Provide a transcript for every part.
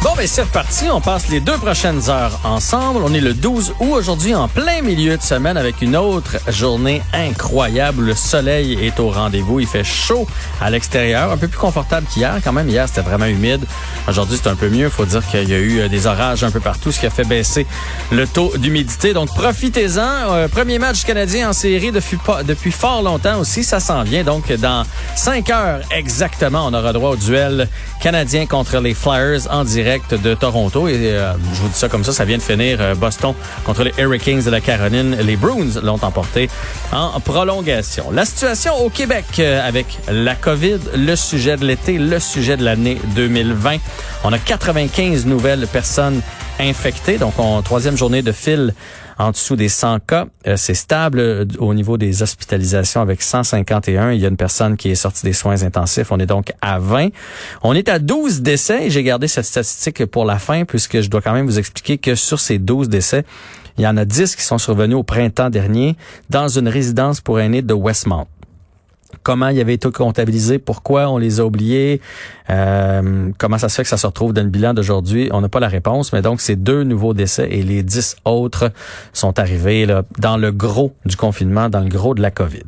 Bon, ben c'est reparti. On passe les deux prochaines heures ensemble. On est le 12 août aujourd'hui en plein milieu de semaine avec une autre journée incroyable. Le soleil est au rendez-vous. Il fait chaud à l'extérieur, un peu plus confortable qu'hier. Quand même, hier, c'était vraiment humide. Aujourd'hui, c'est un peu mieux. Il faut dire qu'il y a eu euh, des orages un peu partout, ce qui a fait baisser le taux d'humidité. Donc, profitez-en. Euh, premier match canadien en série depuis, depuis fort longtemps aussi. Ça s'en vient. Donc, dans cinq heures exactement, on aura droit au duel canadien contre les Flyers en direct de Toronto. Et euh, je vous dis ça comme ça, ça vient de finir euh, Boston contre les Hurricanes de la Caroline. Les Bruins l'ont emporté en prolongation. La situation au Québec euh, avec la COVID, le sujet de l'été, le sujet de l'année 2020. On a 95 nouvelles personnes infectées, donc en troisième journée de fil en dessous des 100 cas. Euh, c'est stable euh, au niveau des hospitalisations avec 151. Il y a une personne qui est sortie des soins intensifs. On est donc à 20. On est à 12 décès j'ai gardé cette statistique pour la fin puisque je dois quand même vous expliquer que sur ces 12 décès, il y en a 10 qui sont survenus au printemps dernier dans une résidence pour aînés de Westmount comment il avait été comptabilisé, pourquoi on les a oubliés, euh, comment ça se fait que ça se retrouve dans le bilan d'aujourd'hui. On n'a pas la réponse, mais donc ces deux nouveaux décès et les dix autres sont arrivés là, dans le gros du confinement, dans le gros de la COVID.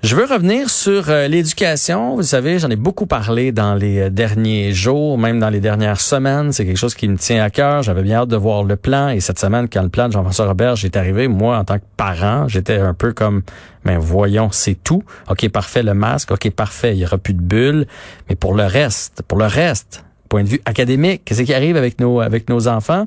Je veux revenir sur euh, l'éducation. Vous savez, j'en ai beaucoup parlé dans les euh, derniers jours, même dans les dernières semaines. C'est quelque chose qui me tient à cœur. J'avais bien hâte de voir le plan. Et cette semaine, quand le plan de Jean-François Robert est arrivé, moi, en tant que parent, j'étais un peu comme, ben voyons, c'est tout. OK, parfait, le masque. OK, parfait, il y aura plus de bulles. Mais pour le reste, pour le reste, point de vue académique, qu'est-ce qui arrive avec nos, avec nos enfants?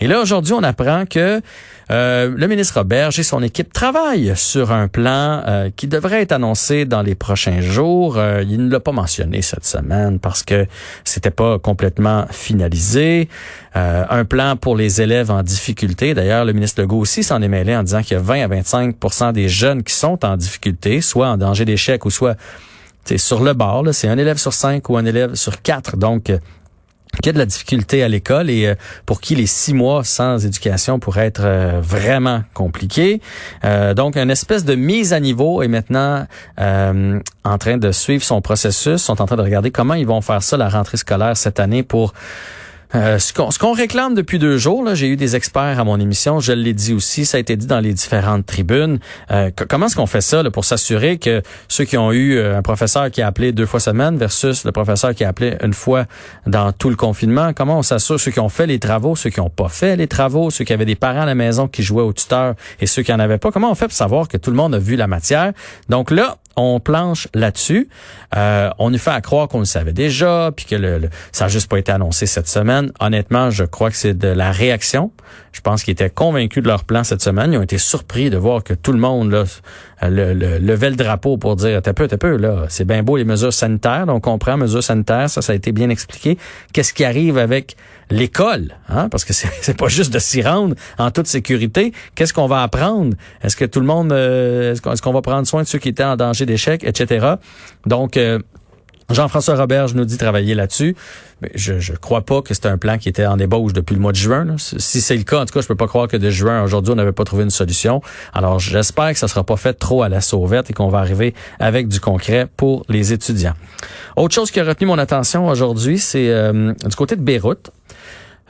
Et là, aujourd'hui, on apprend que euh, le ministre Robert et son équipe travaillent sur un plan euh, qui devrait être annoncé dans les prochains jours. Euh, il ne l'a pas mentionné cette semaine parce que c'était pas complètement finalisé. un plan pour les élèves en difficulté. D'ailleurs, le ministre Legault aussi s'en est mêlé en disant qu'il y a 20 à 25% des jeunes qui sont en difficulté, soit en danger d'échec ou soit sur le bord. C'est un élève sur cinq ou un élève sur quatre. Donc, qui a de la difficulté à l'école et euh, pour qui les six mois sans éducation pourraient être euh, vraiment compliqués. Euh, donc, une espèce de mise à niveau est maintenant en train de suivre son processus, sont en train de regarder comment ils vont faire ça la rentrée scolaire cette année pour euh, ce qu'on réclame depuis deux jours, là, j'ai eu des experts à mon émission, je l'ai dit aussi, ça a été dit dans les différentes tribunes. Euh, comment est-ce qu'on fait ça pour s'assurer que ceux qui ont eu euh, un professeur qui a appelé deux fois semaine versus le professeur qui a appelé une fois dans tout le confinement, comment on s'assure ceux qui ont fait les travaux, ceux qui n'ont pas fait les travaux, ceux qui avaient des parents à la maison qui jouaient au tuteur et ceux qui en avaient pas, comment on fait pour savoir que tout le monde a vu la matière? Donc là, on planche là-dessus. Euh, on nous fait à croire qu'on le savait déjà, puis que le, ça n'a juste pas été annoncé cette semaine. Honnêtement, je crois que c'est de la réaction. Je pense qu'ils étaient convaincus de leur plan cette semaine. Ils ont été surpris de voir que tout le monde là, le, levait le drapeau pour dire t'es peu, t'es peu, là, c'est bien beau les mesures sanitaires, donc on comprend mesures sanitaires, ça, ça a été bien expliqué. Qu'est-ce qui arrive avec l'école, hein? parce que c'est pas juste de s'y rendre en toute sécurité. Qu'est-ce qu'on va apprendre? Est-ce que tout le monde, euh, est-ce qu'on va prendre soin de ceux qui étaient en danger d'échec, etc. Donc, euh, Jean-François Robert nous dit travailler là-dessus. Mais je ne crois pas que c'était un plan qui était en ébauche depuis le mois de juin. Si c'est le cas, en tout cas, je peux pas croire que de juin aujourd'hui, on n'avait pas trouvé une solution. Alors, j'espère que ça sera pas fait trop à la sauvette et qu'on va arriver avec du concret pour les étudiants. Autre chose qui a retenu mon attention aujourd'hui, c'est euh, du côté de Beyrouth.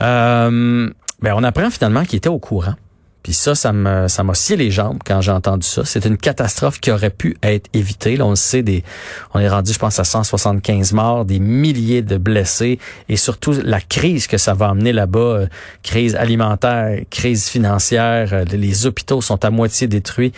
Euh, ben, on apprend finalement qu'il était au courant Puis ça, ça me, ça m'a scié les jambes quand j'ai entendu ça. C'est une catastrophe qui aurait pu être évitée. Là, on le sait, des, on est rendu, je pense, à 175 morts, des milliers de blessés, et surtout la crise que ça va amener là-bas, euh, crise alimentaire, crise financière. Euh, les hôpitaux sont à moitié détruits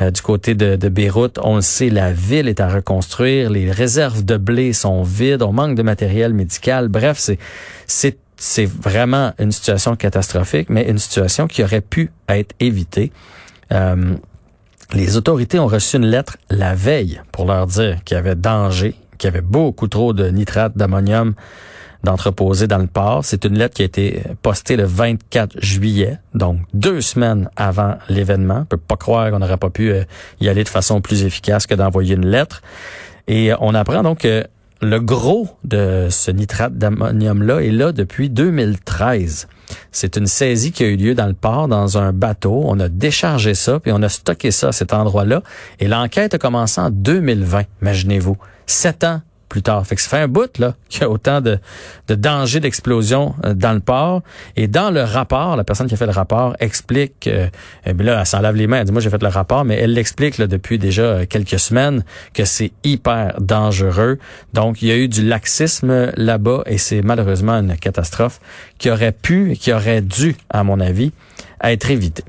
du côté de, de Beyrouth. On le sait, la ville est à reconstruire, les réserves de blé sont vides, on manque de matériel médical. Bref, c'est, c'est c'est vraiment une situation catastrophique, mais une situation qui aurait pu être évitée. Euh, les autorités ont reçu une lettre la veille pour leur dire qu'il y avait danger, qu'il y avait beaucoup trop de nitrate d'ammonium d'entreposer dans le port. C'est une lettre qui a été postée le 24 juillet, donc deux semaines avant l'événement. On peut pas croire qu'on n'aurait pas pu euh, y aller de façon plus efficace que d'envoyer une lettre. Et on apprend donc que le gros de ce nitrate d'ammonium-là est là depuis 2013. C'est une saisie qui a eu lieu dans le port, dans un bateau. On a déchargé ça, puis on a stocké ça à cet endroit-là. Et l'enquête a commencé en 2020, imaginez-vous. Sept ans plus tard. Fait que ça fait un bout là qu'il y a autant de, de danger d'explosion euh, dans le port. Et dans le rapport, la personne qui a fait le rapport explique, euh, eh là, elle s'en lave les mains, elle dit, moi j'ai fait le rapport, mais elle l'explique depuis déjà euh, quelques semaines que c'est hyper dangereux. Donc, il y a eu du laxisme là-bas et c'est malheureusement une catastrophe qui aurait pu, qui aurait dû, à mon avis, être évitée.